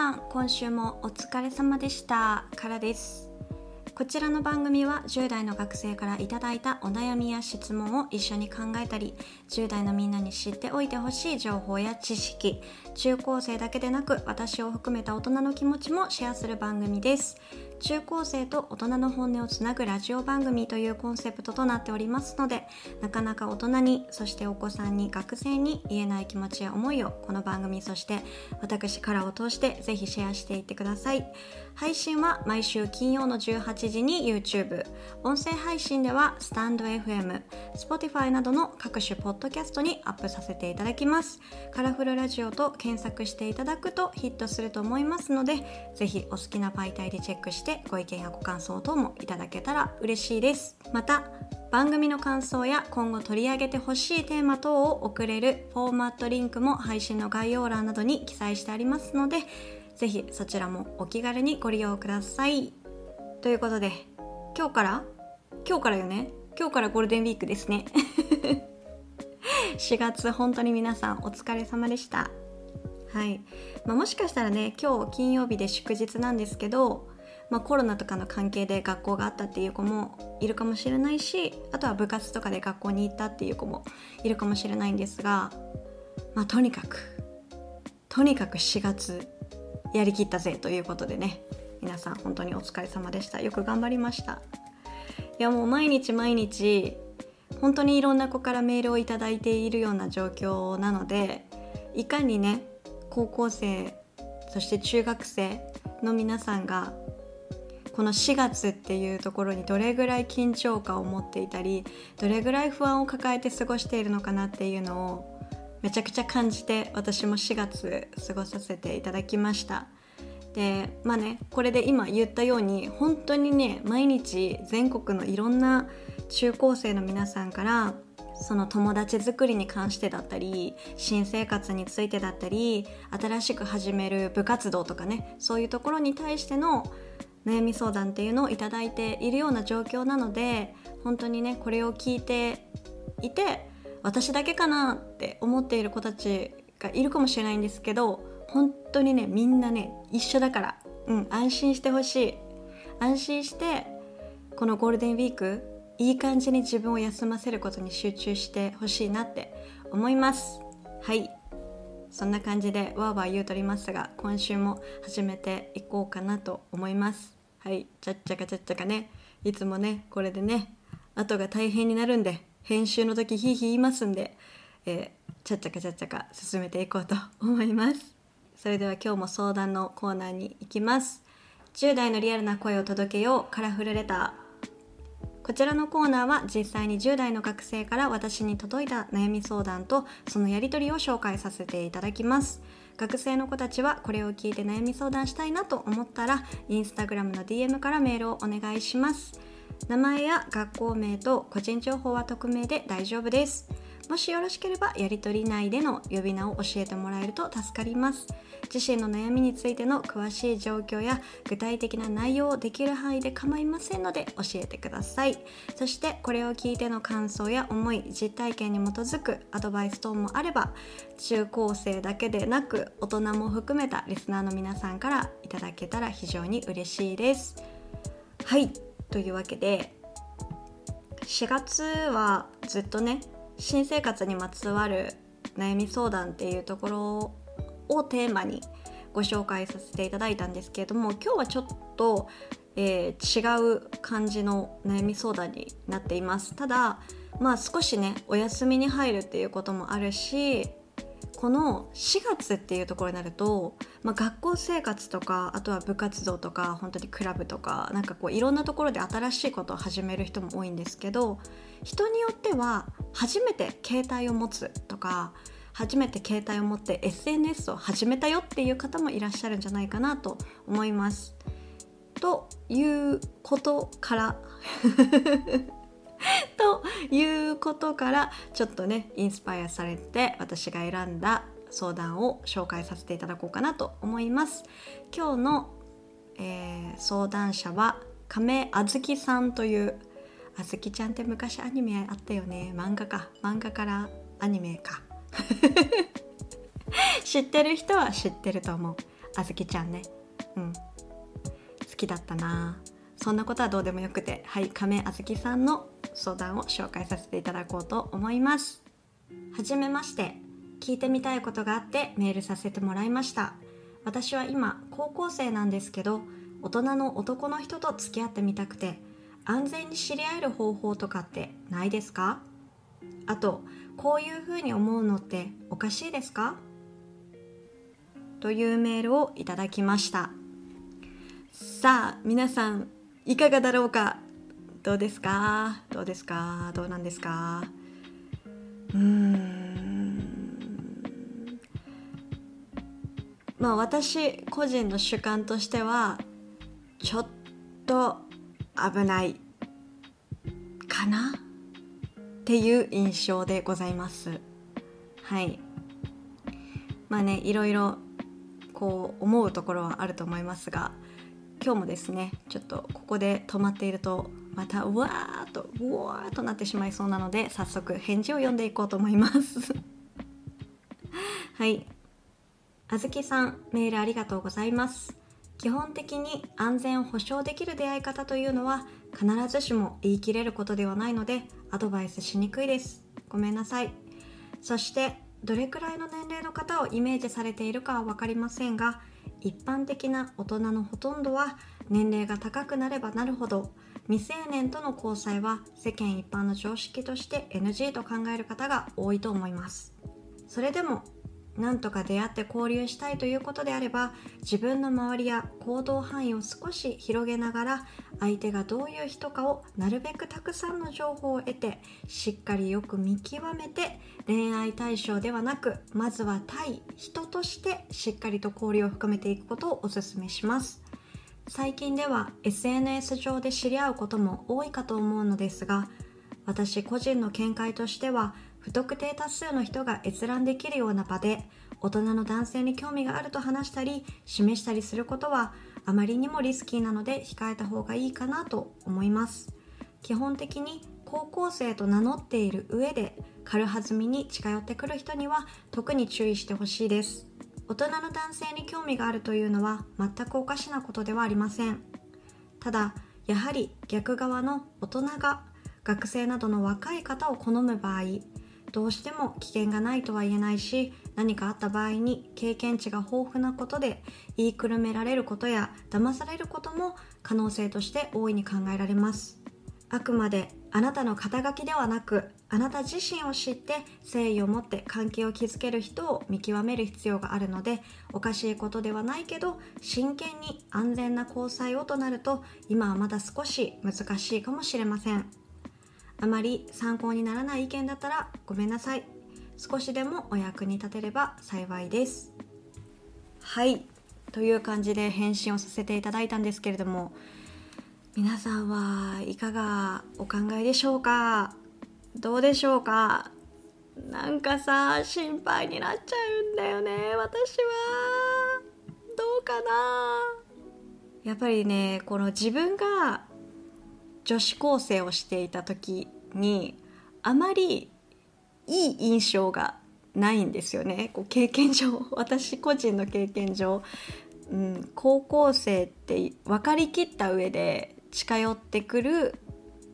さん今週もお疲れ様でした。からです。こちらの番組は10代の学生からいただいたお悩みや質問を一緒に考えたり10代のみんなに知っておいてほしい情報や知識中高生だけでなく私を含めた大人の気持ちもシェアする番組です。中高生と大人の本音をつなぐラジオ番組というコンセプトとなっておりますのでなかなか大人にそしてお子さんに学生に言えない気持ちや思いをこの番組そして私からを通してぜひシェアしていってください配信は毎週金曜の18時に YouTube 音声配信ではスタンド FM Spotify などの各種ポッドキャストにアップさせていただきます。カラフルラジオと検索していただくとヒットすると思いますのでぜひお好きな媒体でチェックしてしてご意見やご感想等もいただけたら嬉しいです。また番組の感想や今後取り上げてほしいテーマ等を送れるフォーマットリンクも配信の概要欄などに記載してありますのでぜひそちらもお気軽にご利用ください。ということで今日から今日からよね？今日からゴールデンウィークですね。4月本当に皆さんお疲れ様でした。はい、まあ、もしかしたらね今日金曜日で祝日なんですけどまあ、コロナとかの関係で学校があったっていう子もいるかもしれないしあとは部活とかで学校に行ったっていう子もいるかもしれないんですが、まあ、とにかくとにかく4月やりきったぜということでね。皆さん本当にお疲れ様でした。よく頑張りました。いやもう毎日毎日本当にいろんな子からメールを頂いているような状況なのでいかにね高校生そして中学生の皆さんがこの4月っていうところにどれぐらい緊張感を持っていたりどれぐらい不安を抱えて過ごしているのかなっていうのをめちゃくちゃ感じて私も4月過ごさせていただきました。でまあねこれで今言ったように本当にね毎日全国のいろんな中高生の皆さんからその友達作りに関してだったり新生活についてだったり新しく始める部活動とかねそういうところに対しての悩み相談っていうのを頂いているような状況なので本当にねこれを聞いていて私だけかなって思っている子たちがいるかもしれないんですけど本当にねみんなね一緒だから、うん、安心してほしい。安心してこのゴールデンウィークいい感じに自分を休ませることに集中してほしいなって思います。はい。そんな感じでわーわー言うとりますが今週も始めていこうかなと思います。はいちゃっちゃかちゃっちゃかね。いつもねこれでね後が大変になるんで編集の時ヒーヒー言いますんで、えー、ちゃっちゃかちゃっちゃか進めていこうと思います。それでは今日も相談のコーナーに行きます。10代のリアルな声を届けようカラフルレター。こちらのコーナーは実際に10代の学生から私に届いた悩み相談とそのやり取りを紹介させていただきます。学生の子たちはこれを聞いて悩み相談したいなと思ったらインスタグラムの DM からメールをお願いします。名前や学校名と個人情報は匿名で大丈夫です。もしよろしければやり取り内での呼び名を教えてもらえると助かります。自身の悩みについての詳しい状況や具体的な内容をできる範囲で構いませんので教えてください。そしてこれを聞いての感想や思い実体験に基づくアドバイス等もあれば中高生だけでなく大人も含めたリスナーの皆さんからいただけたら非常に嬉しいです。はい。というわけで4月はずっとね新生活にまつわる悩み相談っていうところをテーマにご紹介させていただいたんですけれども今日はちょっと、えー、違う感じの悩み相談になっています。ただまあ少しねお休みに入るっていうこともあるしこの4月っていうところになると、まあ、学校生活とかあとは部活動とか本当にクラブとかなんかこういろんなところで新しいことを始める人も多いんですけど人によっては初めて携帯を持つとか初めて携帯を持って SNS を始めたよっていう方もいらっしゃるんじゃないかなと思います。ということから ということからちょっとねインスパイアされて私が選んだ相談を紹介させていただこうかなと思います。今日の、えー、相談者は亀あずきさんというあずきちゃんって昔アニメあったよね。漫画か。漫画からアニメか。知ってる人は知ってると思う。あずきちゃんね。うん。好きだったな。そんなことはどうでもよくて。はい亀あずきさんの相談を紹介させていただこうと思います。はじめまして。聞いてみたいことがあってメールさせてもらいました。私は今高校生なんですけど大人の男の人と付き合ってみたくて安全に知り合える方法とかってないですか？あとこういうふうに思うのっておかしいですか？というメールをいただきました。さあ皆さんいかがだろうか？どうですか？どうですか？どうなんですか？うーん。まあ私個人の主観としてはちょっと危ないかな？っていう印象でございます。はい。まあねいろいろこう思うところはあると思いますが今日もですねちょっとここで止まっているとまたうわーっとうわーっとなってしまいそうなので早速返事を読んでいこうと思います。はい。あずきさんメールありがとうございます。基本的に安全を保証できる出会い方というのは必ずしも言い切れることではないのでアドバイスしにくいです。ごめんなさい。そしてどれくらいの年齢の方をイメージされているかは分かりませんが一般的な大人のほとんどは年齢が高くなればなるほど未成年との交際は世間一般の常識として NG と考える方が多いと思います。それでも何とか出会って交流したいということであれば自分の周りや行動範囲を少し広げながら相手がどういう人かをなるべくたくさんの情報を得てしっかりよく見極めて恋愛対象ではなくまずは対人としてしっかりと交流を深めていくことをお勧めします。最近では SNS 上で知り合うことも多いかと思うのですが私個人の見解としては不特定多数の人が閲覧できるような場で大人の男性に興味があると話したり示したりすることはあまりにもリスキーなので控えた方がいいかなと思います。基本的に高校生と名乗っている上で軽はずみに近寄ってくる人には特に注意してほしいです。大人の男性に興味があるというのは全くおかしなことではありません。ただやはり逆側の大人が学生などの若い方を好む場合どうしても危険がないとは言えないし何かあった場合に経験値が豊富なことで言いくるめられることや騙されることも可能性として大いに考えられます。あくまであなたの肩書きではなくあなた自身を知って誠意を持って関係を築ける人を見極める必要があるのでおかしいことではないけど真剣に安全な交際をとなると今はまだ少し難しいかもしれません。あまり参考にならない意見だったらごめんなさい。少しでもお役に立てれば幸いです。はい。という感じで返信をさせていただいたんですけれども皆さんはいかがお考えでしょうか？どうでしょうか？なんかさ心配になっちゃうんだよね私は。どうかな？やっぱりねこの自分が女子高生をしていた時にあまりいい印象がないんですよね。こう経験上 私個人の経験上、うん、高校生って分かりきった上で近寄ってくる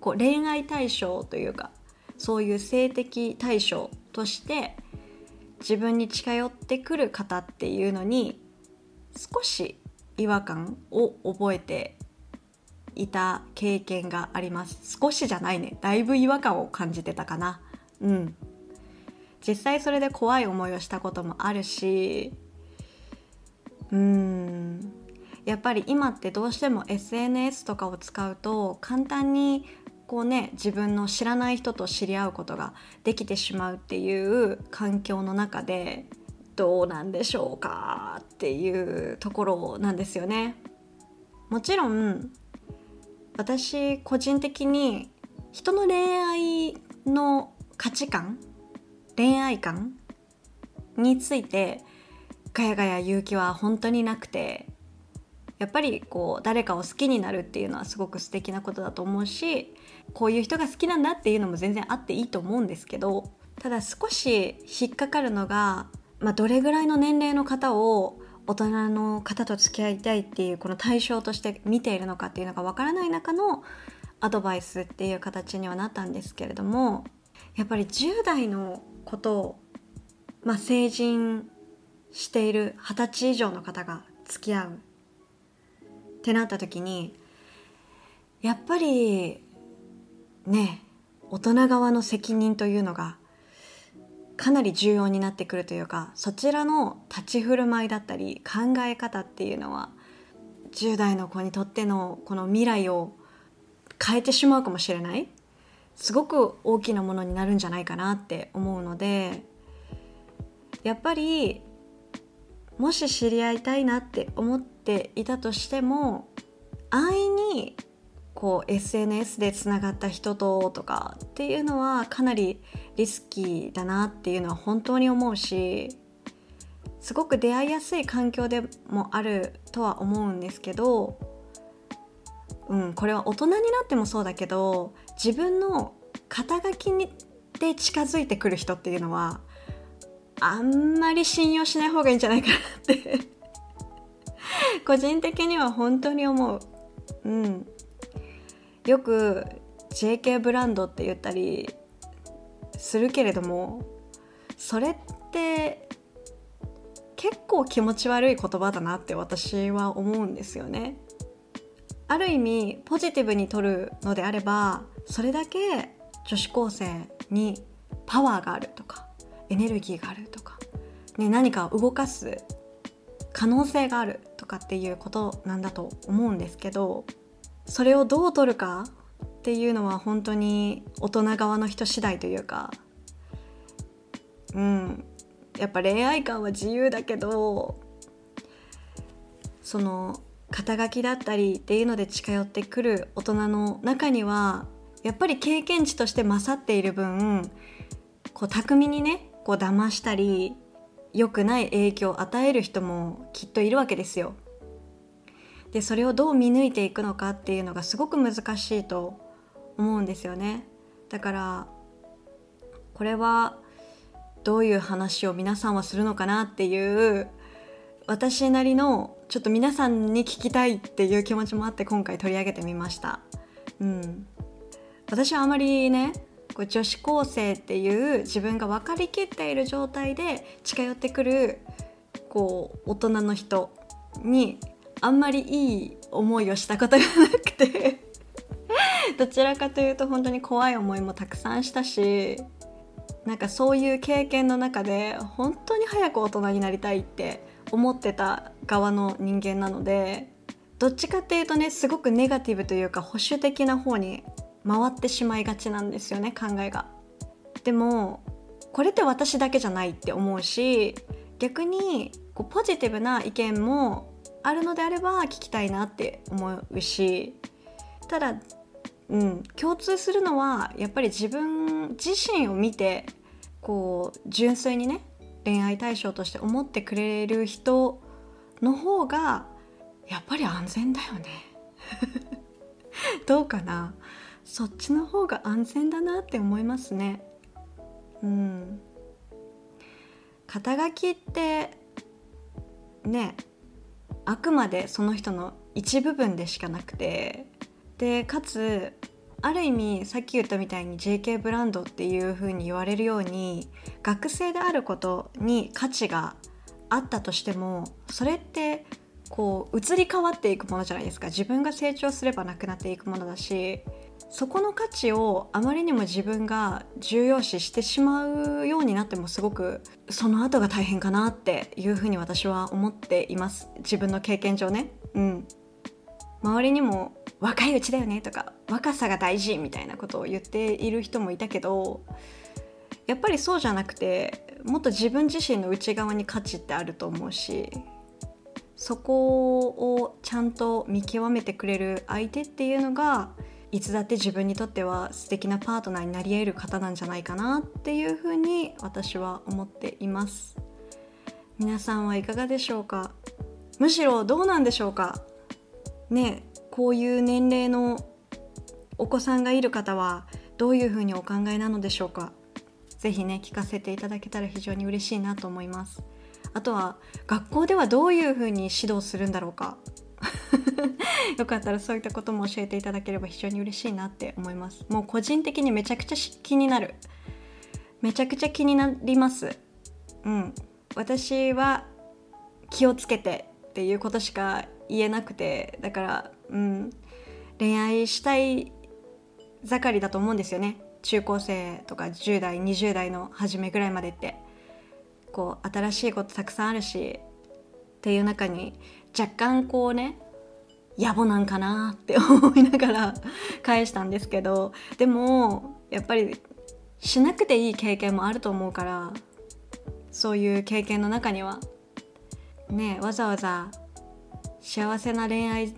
こう恋愛対象というかそういう性的対象として自分に近寄ってくる方っていうのに少し違和感を覚えていた経験があります。少しじゃないね。だいぶ違和感を感じてたかな。うん。実際それで怖い思いをしたこともあるしうん。やっぱり今ってどうしても SNS とかを使うと簡単にこうね自分の知らない人と知り合うことができてしまうっていう環境の中でどうなんでしょうかっていうところなんですよね。もちろん私個人的に人の恋愛の価値観恋愛観についてガヤガヤ言う気は本当になくてやっぱりこう誰かを好きになるっていうのはすごく素敵なことだと思うしこういう人が好きなんだっていうのも全然あっていいと思うんですけどただ少し引っかかるのが、まあ、どれぐらいの年齢の方を大人の方と付き合いたいっていうこの対象として見ているのかっていうのがわからない中のアドバイスっていう形にはなったんですけれどもやっぱり10代のことを、まあ、成人している二十歳以上の方が付き合うってなった時にやっぱりね大人側の責任というのがかなり重要になってくるというかそちらの立ち振る舞いだったり考え方っていうのは10代の子にとってのこの未来を変えてしまうかもしれない。すごく大きなものになるんじゃないかなって思うのでやっぱりもし知り合いたいなって思ってていたとしても安易にこう SNS でつながった人ととかっていうのはかなりリスキーだなっていうのは本当に思うしすごく出会いやすい環境でもあるとは思うんですけど、うん、これは大人になってもそうだけど自分の肩書きにで近づいてくる人っていうのはあんまり信用しない方がいいんじゃないかなって 個人的には本当に思う。うん、よく JK ブランドって言ったりするけれどもそれって結構気持ち悪い言葉だなって私は思うんですよね。ある意味ポジティブに取るのであればそれだけ女子高生にパワーがあるとかエネルギーがあるとか、ね、何かを動かす可能性があるとかっていうことなんだと思うんですけどそれをどう取るかっていうのは本当に大人側の人次第というかうんやっぱ恋愛観は自由だけどその肩書きだったりっていうので近寄ってくる大人の中にはやっぱり経験値として勝っている分こう巧みにねこう騙したり良くない影響を与える人もきっといるわけですよ。でそれをどう見抜いていくのかっていうのがすごく難しいと思うんですよねだからこれはどういう話を皆さんはするのかなっていう私なりのちょっと皆さんに聞きたいっていう気持ちもあって今回取り上げてみました。うん、私はあまりねこう女子高生っていう自分が分かりきっている状態で近寄ってくるこう大人の人にあんまりいい思いをしたことがなくて。どちらかというと本当に怖い思いもたくさんしたしなんかそういう経験の中で本当に早く大人になりたいって思ってた側の人間なのでどっちかっていうとねすごくネガティブというか保守的な方に回ってしまいがちなんですよね考えが。でもこれって私だけじゃないって思うし逆にこうポジティブな意見もあるのであれば聞きたいなって思うしただ、うん、共通するのはやっぱり自分自身を見てこう純粋にね恋愛対象として思ってくれる人の方がやっぱり安全だよね どうかな？そっちの方が安全だなって思いますね。うん。肩書きってねあくまでその人の一部分でしかなくて。でかつある意味さっき言ったみたいに JK ブランドっていう風に言われるように学生であることに価値があったとしてもそれってこう移り変わっていくものじゃないですか。自分が成長すればなくなっていくものだし。そこの価値をあまりにも自分が重要視してしまうようになってもすごくその後が大変かなっていうふうに私は思っています。自分の経験上ね。うん。周りにも若いうちだよねとか若さが大事みたいなことを言っている人もいたけどやっぱりそうじゃなくてもっと自分自身の内側に価値ってあると思うしそこをちゃんと見極めてくれる相手っていうのがいつだって自分にとっては素敵なパートナーになり得る方なんじゃないかなっていうふうに私は思っています。皆さんはいかがでしょうか？むしろどうなんでしょうか？ねこういう年齢のお子さんがいる方はどういうふうにお考えなのでしょうか？是非ね聞かせていただけたら非常に嬉しいなと思います。あとは学校ではどういうふうに指導するんだろうか？よかったらそういったことも教えていただければ非常に嬉しいなって思います。もう個人的にめちゃくちゃ気になる。めちゃくちゃ気になります。うん。私は気をつけてっていうことしか言えなくて。だからうん。恋愛したい盛りだと思うんですよね。中高生とか10代20代の初めぐらいまでって。こう新しいことたくさんあるしっていう中に若干こうね野暮なんかなって思いながら 返したんですけどでもやっぱりしなくていい経験もあると思うからそういう経験の中にはねわざわざ幸せな恋愛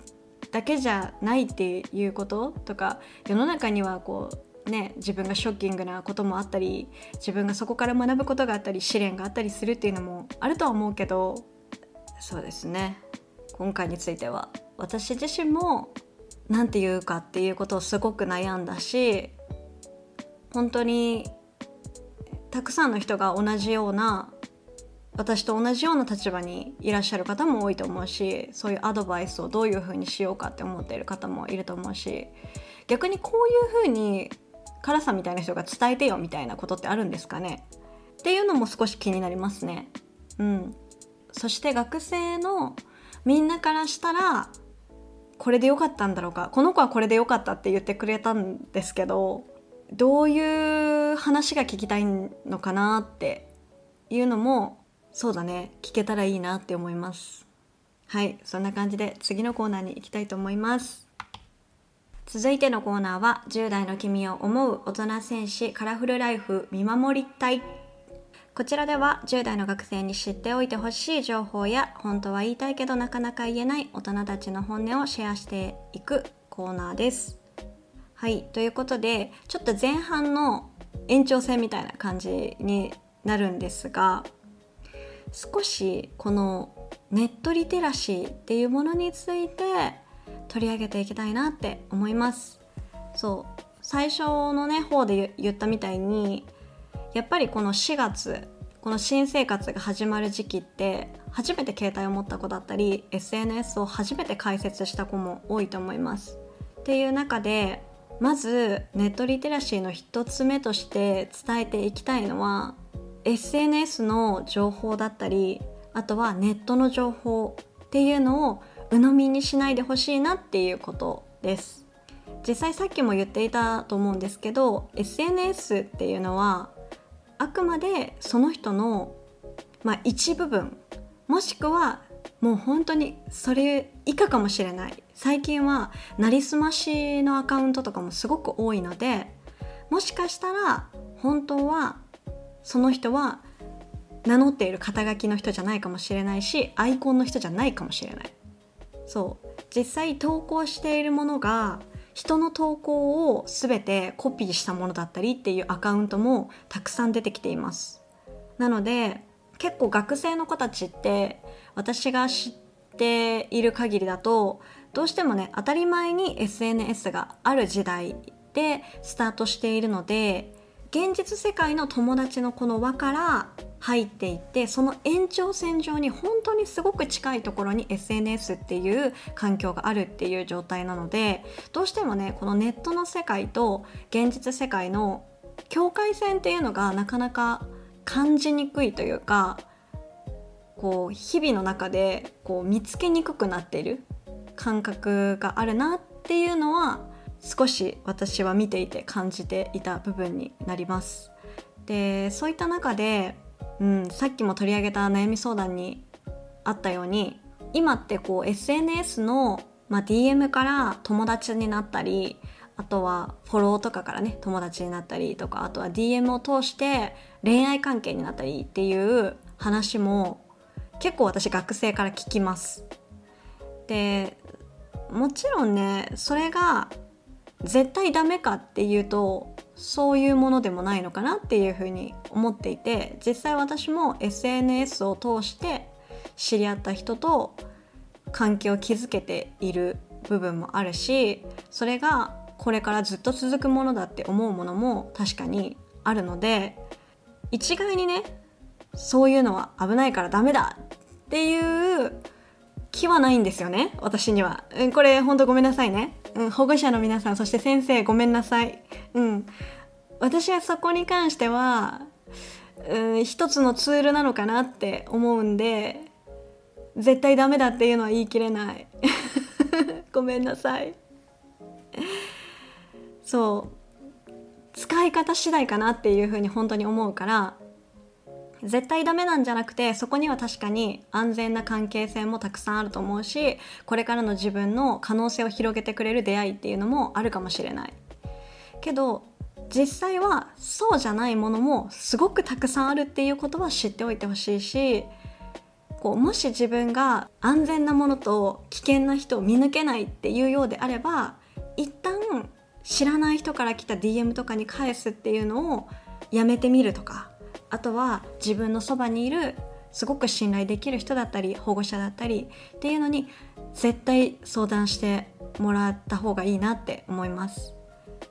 だけじゃないっていうこととか世の中にはこうね自分がショッキングなこともあったり自分がそこから学ぶことがあったり試練があったりするっていうのもあるとは思うけどそうですね。今回については。私自身も何て言うかっていうことをすごく悩んだし本当にたくさんの人が同じような私と同じような立場にいらっしゃる方も多いと思うしそういうアドバイスをどういうふうにしようかって思っている方もいると思うし逆にこういうふうに辛さみたいな人が伝えてよみたいなことってあるんですかね？っていうのも少し気になりますね。うん、そして学生のみんなからしたらこれで良かったんだろうか？この子はこれで良かったって言ってくれたんですけどどういう話が聞きたいのかなっていうのもそうだね。聞けたらいいなって思います。はい。そんな感じで次のコーナーに行きたいと思います。続いてのコーナーは10代の君を思う大人戦士カラフルライフ見守りたい。こちらでは10代の学生に知っておいてほしい情報や本当は言いたいけどなかなか言えない大人たちの本音をシェアしていくコーナーです。はい、ということでちょっと前半の延長戦みたいな感じになるんですが少しこのネットリテラシーっていうものについて取り上げていきたいなって思います。そう最初のね方で言ったみたいにやっぱりこの4月この新生活が始まる時期って初めて携帯を持った子だったり SNS を初めて開設した子も多いと思います。っていう中でまずネットリテラシーの一つ目として伝えていきたいのは SNS の情報だったりあとはネットの情報っていうのを鵜呑みにしないでほしいなっていうことです。実際さっきも言っていたと思うんですけど SNS っていうのはあくまでその人の、まあ、一部分もしくはもう本当にそれ以下かもしれない。最近はなりすましのアカウントとかもすごく多いのでもしかしたら本当はその人は名乗っている肩書きの人じゃないかもしれないしアイコンの人じゃないかもしれない。そう。実際投稿しているものが人の投稿を全てコピーしたものだったりっていうアカウントもたくさん出てきています。なので結構学生の子たちって私が知っている限りだとどうしてもね当たり前に SNS がある時代でスタートしているので現実世界の友達のこの輪から入っていってその延長線上に本当にすごく近いところに SNS っていう環境があるっていう状態なのでどうしてもねこのネットの世界と現実世界の境界線っていうのがなかなか感じにくいというかこう日々の中でこう見つけにくくなっている感覚があるなっていうのは少し私は見ていて感じていた部分になります。でそういった中でうん、さっきも取り上げた悩み相談にあったように今ってこう SNS の、まあ、DM から友達になったりあとはフォローとかからね友達になったりとかあとは DM を通して恋愛関係になったりっていう話も結構私学生から聞きます。でもちろんねそれが絶対ダメかっていうとそういうものでもないのかなっていうふうに思っていて実際私も SNS を通して知り合った人と関係を築けている部分もあるしそれがこれからずっと続くものだって思うものも確かにあるので一概にねそういうのは危ないからダメだっていう気はないんですよね私には、これほんとごめんなさいね、うん、保護者の皆さんそして先生ごめんなさい、うん、私はそこに関しては、うん、一つのツールなのかなって思うんで絶対ダメだっていうのは言い切れない。ごめんなさい。そう。使い方次第かなっていうふうに本当に思うから絶対ダメなんじゃなくてそこには確かに安全な関係性もたくさんあると思うしこれからの自分の可能性を広げてくれる出会いっていうのもあるかもしれない。けど実際はそうじゃないものもすごくたくさんあるっていうことは知っておいてほしいしこうもし自分が安全なものと危険な人を見抜けないっていうようであれば一旦知らない人から来た DM とかに返すっていうのをやめてみるとかあとは自分のそばにいるすごく信頼できる人だったり保護者だったりっていうのに絶対相談してもらった方がいいなって思います。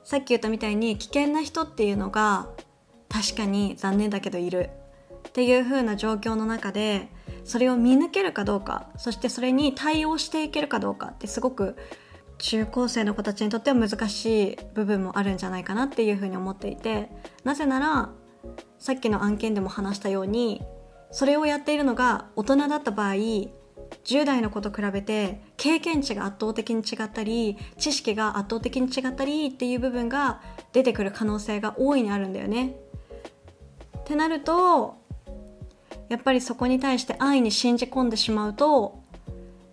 さっき言ったみたいに危険な人っていうのが確かに残念だけどいる。っていう風な状況の中でそれを見抜けるかどうかそしてそれに対応していけるかどうかってすごく中高生の子たちにとっては難しい部分もあるんじゃないかなっていうふうに思っていてなぜならさっきの案件でも話したようにそれをやっているのが大人だった場合10代の子と比べて経験値が圧倒的に違ったり知識が圧倒的に違ったりっていう部分が出てくる可能性が大いにあるんだよね。ってなるとやっぱりそこに対して安易に信じ込んでしまうと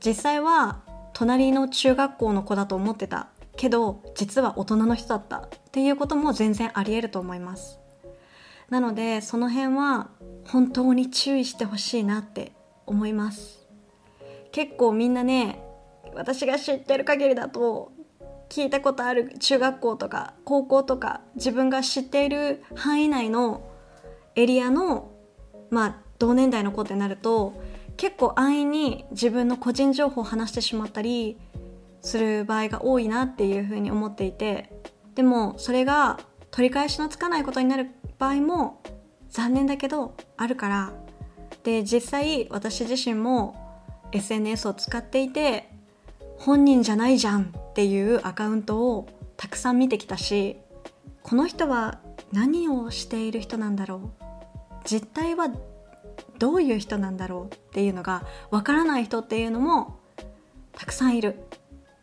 実際は隣の中学校の子だと思ってたけど実は大人の人だったっていうことも全然ありえると思いますなのでその辺は本当に注意してほしいなって思います。結構みんなね私が知ってる限りだと聞いたことある中学校とか高校とか自分が知っている範囲内のエリアのまあ同年代の子ってなると結構安易に自分の個人情報を話してしまったりする場合が多いなっていうふうに思っていてでもそれが取り返しのつかないことになる場合も残念だけどあるからで実際私自身も SNS を使っていて本人じゃないじゃんっていうアカウントをたくさん見てきたしこの人は何をしている人なんだろう実態はどういう人なんだろうっていうのがわからない人っていうのもたくさんいる。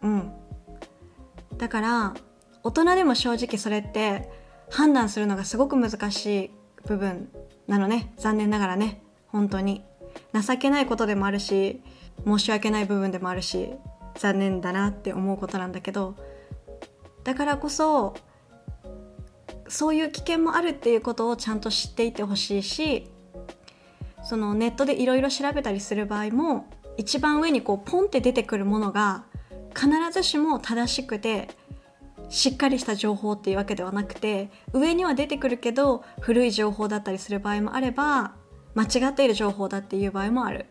うん。だから大人でも正直それって判断するのがすごく難しい部分なのね。残念ながらね。本当に。情けないことでもあるし申し訳ない部分でもあるし残念だなって思うことなんだけど。だからこそそういう危険もあるっていうことをちゃんと知っていてほしいしそのネットでいろいろ調べたりする場合も一番上にこうポンって出てくるものが必ずしも正しくてしっかりした情報っていうわけではなくて上には出てくるけど古い情報だったりする場合もあれば間違っている情報だっていう場合もある。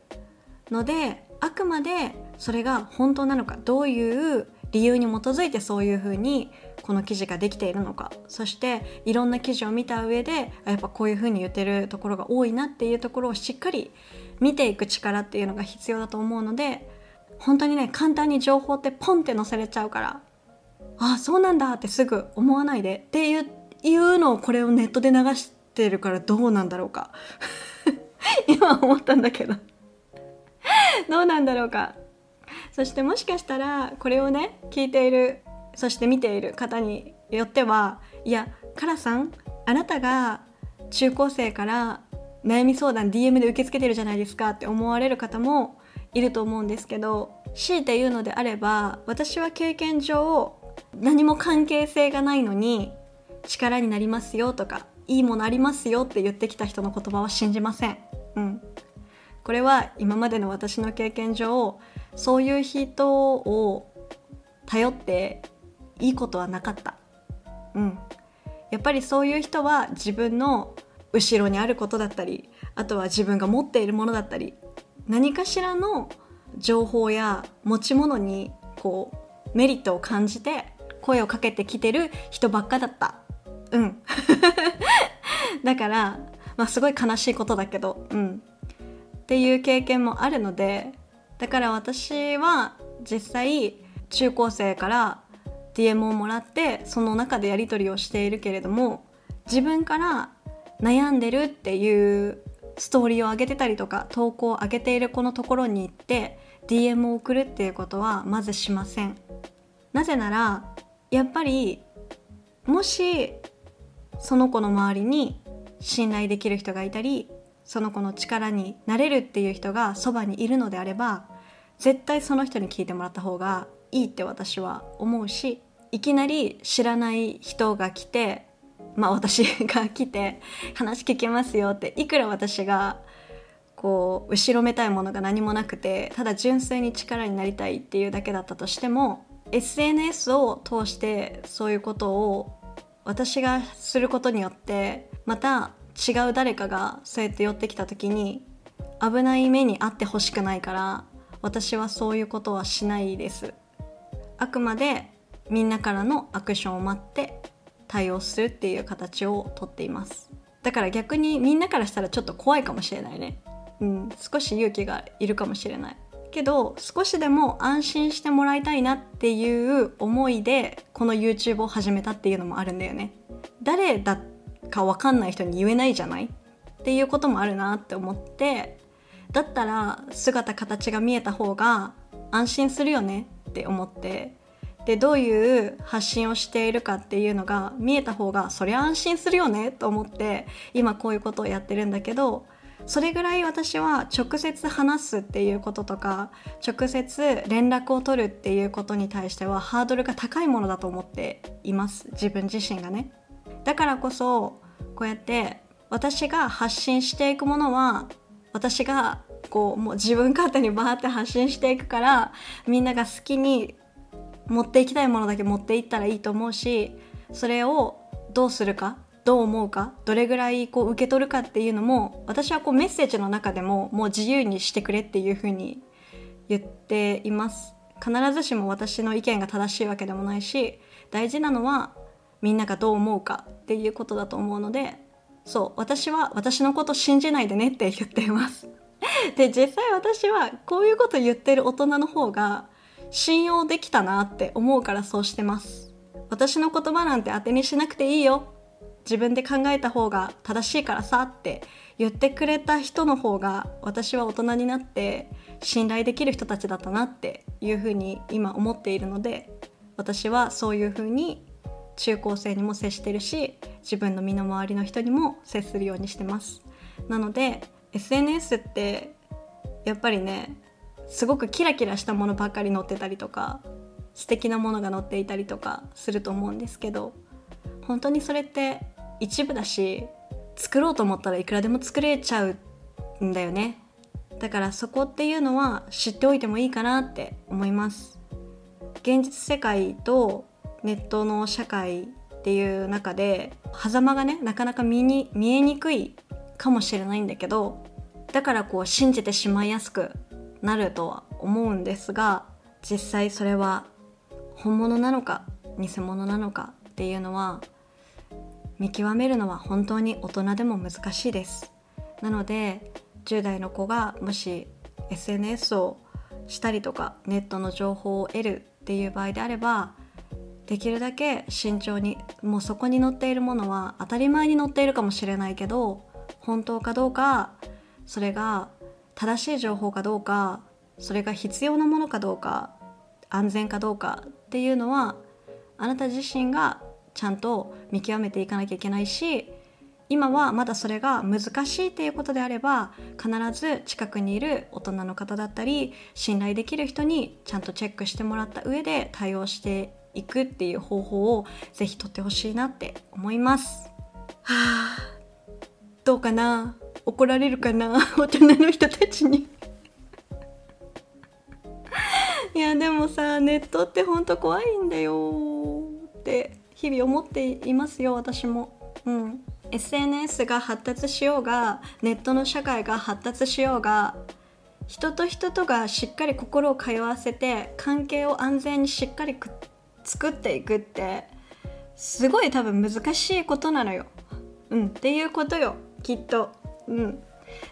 のであくまでそれが本当なのかどういう理由に基づいてそういうふうにこの記事ができているのか。そしていろんな記事を見た上でやっぱこういうふうに言ってるところが多いなっていうところをしっかり見ていく力っていうのが必要だと思うので本当にね簡単に情報ってポンって載せれちゃうからあそうなんだってすぐ思わないで。っていういうのをこれをネットで流してるからどうなんだろうか。今思ったんだけど。どうなんだろうか。そしてもしかしたらこれをね聞いているそして見ている方によってはいやカラさんあなたが中高生から悩み相談 DM で受け付けてるじゃないですかって思われる方もいると思うんですけど強いて言うのであれば私は経験上何も関係性がないのに力になりますよとかいいものありますよって言ってきた人の言葉は信じません。うん、これは今までの私の経験上そういう人を頼っていいことはなかった。うん。やっぱりそういう人は自分の後ろにあることだったり、あとは自分が持っているものだったり、何かしらの情報や持ち物にこうメリットを感じて声をかけてきてる人ばっかだった。うん。だからまあすごい悲しいことだけどうんっていう経験もあるのでだから私は実際中高生から DM をもらってその中でやり取りをしているけれども自分から悩んでるっていうストーリーを上げてたりとか投稿を上げている子のところに行って DM を送るっていうことはまずしません。なぜならやっぱりもしその子の周りに信頼できる人がいたりその子の力になれるっていう人がそばにいるのであれば絶対その人に聞いてもらった方がいいって私は思うしいきなり知らない人が来てまあ私が来て話聞けますよっていくら私がこう後ろめたいものが何もなくてただ純粋に力になりたいっていうだけだったとしても SNS を通してそういうことを私がすることによってまた違う誰かがそうやって寄ってきた時に危ない目に遭ってほしくないから私はそういうことはしないです。あくまでみんなからのアクションを待って対応するっていう形をとっています。だから逆にみんなからしたらちょっと怖いかもしれないね。うん少し勇気がいるかもしれない。けど少しでも安心してもらいたいなっていう思いでこの YouTube を始めたっていうのもあるんだよね。誰だか分かんない人に言えないじゃないっていうこともあるなって思ってだったら姿形が見えた方が安心するよねって思ってでどういう発信をしているかっていうのが見えた方がそりゃ安心するよねと思って今こういうことをやってるんだけどそれぐらい私は直接話すっていうこととか直接連絡を取るっていうことに対してはハードルが高いものだと思っています。自分自身がね。だからこそこうやって私が発信していくものは私がこうもう自分勝手にバーって発信していくからみんなが好きに持っていきたいものだけ持っていったらいいと思うしそれをどうするかどう思うかどれぐらいこう受け取るかっていうのも私はこうメッセージの中でももう自由にしてくれっていうふうに言っています。必ずしも私の意見が正しいわけでもないし大事なのはみんながどう思うかっていうことだと思うのでそう私は私のこと信じないでねって言っています。で実際私はこういうこと言ってる大人の方が信用できたなって思うからそうしてます。私の言葉なんて当てにしなくていいよ。自分で考えた方が正しいからさって言ってくれた人の方が私は大人になって信頼できる人たちだったなっていうふうに今思っているので私はそういうふうに中高生にも接してるし自分の身の回りの人にも接するようにしてます。なので SNS ってやっぱりねすごくキラキラしたものばっかり載ってたりとか素敵なものが載っていたりとかすると思うんですけど本当にそれって一部だし作ろうと思ったらいくらでも作れちゃうんだよね。だからそこっていうのは知っておいてもいいかなって思います。現実世界とネットの社会っていう中で狭間がねなかなか見に見えにくいかもしれないんだけどだからこう信じてしまいやすくなるとは思うんですが実際それは本物なのか偽物なのかっていうのは見極めるのは本当に大人でも難しいです。なので10代の子がもし SNS をしたりとかネットの情報を得るっていう場合であればできるだけ慎重にもうそこに載っているものは当たり前に載っているかもしれないけど本当かどうかそれが正しい情報かどうかそれが必要なものかどうか安全かどうかっていうのはあなた自身がちゃんと見極めていかなきゃいけないし今はまだそれが難しいっていうことであれば必ず近くにいる大人の方だったり信頼できる人にちゃんとチェックしてもらった上で対応していくっていう方法をぜひとってほしいなって思います。はあどうかな？怒られるかな？大人の人たちに。いやでもさネットってほんと怖いんだよって日々思っていますよ私も。うん。SNS が発達しようがネットの社会が発達しようが人と人とがしっかり心を通わせて関係を安全にしっかり作っていくってすごい多分難しいことなのよ。うん。っていうことよ。きっと。うん。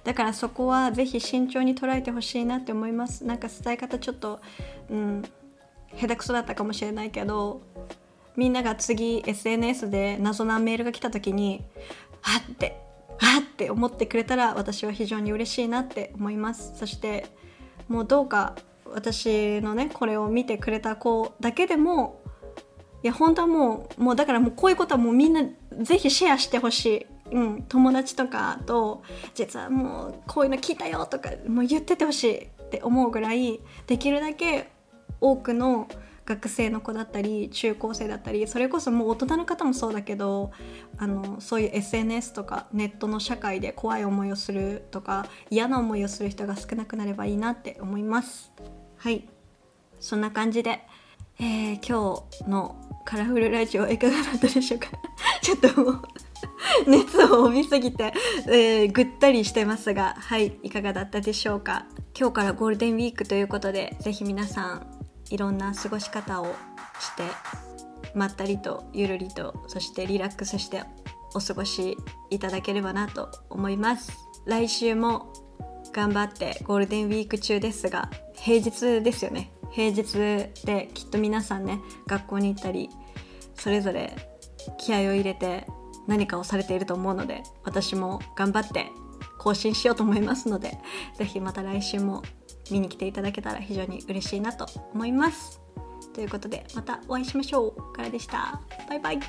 だからそこはぜひ慎重に捉えてほしいなって思います。なんか伝え方ちょっとうん下手くそだったかもしれないけどみんなが次 SNS で謎なメールが来た時にあってあって思ってくれたら私は非常に嬉しいなって思います。そしてもうどうか私のねこれを見てくれた子だけでもいや本当はもうもうだからもうこういうことはもうみんなぜひシェアしてほしい、うん、友達とかと実はもうこういうの聞いたよとかもう言っててほしいって思うぐらいできるだけ多くの学生の子だったり中高生だったりそれこそもう大人の方もそうだけどあのそういう SNS とかネットの社会で怖い思いをするとか嫌な思いをする人が少なくなればいいなって思います。はい。そんな感じで、えー、今日のカラフルラジオいかがだったでしょうか？ちょっともう 熱を帯びすぎて、えー、ぐったりしてますがはいいかがだったでしょうか？今日からゴールデンウィークということでぜひ皆さんいろんな過ごし方をしてまったりとゆるりとそしてリラックスしてお過ごしいただければなと思います。来週も頑張ってゴールデンウィーク中ですが平日ですよね。平日できっと皆さんね学校に行ったりそれぞれ気合を入れて何かをされていると思うので私も頑張って更新しようと思いますので是非また来週も見に来ていただけたら非常に嬉しいなと思います。ということでまたお会いしましょう。からでした。バイバイ。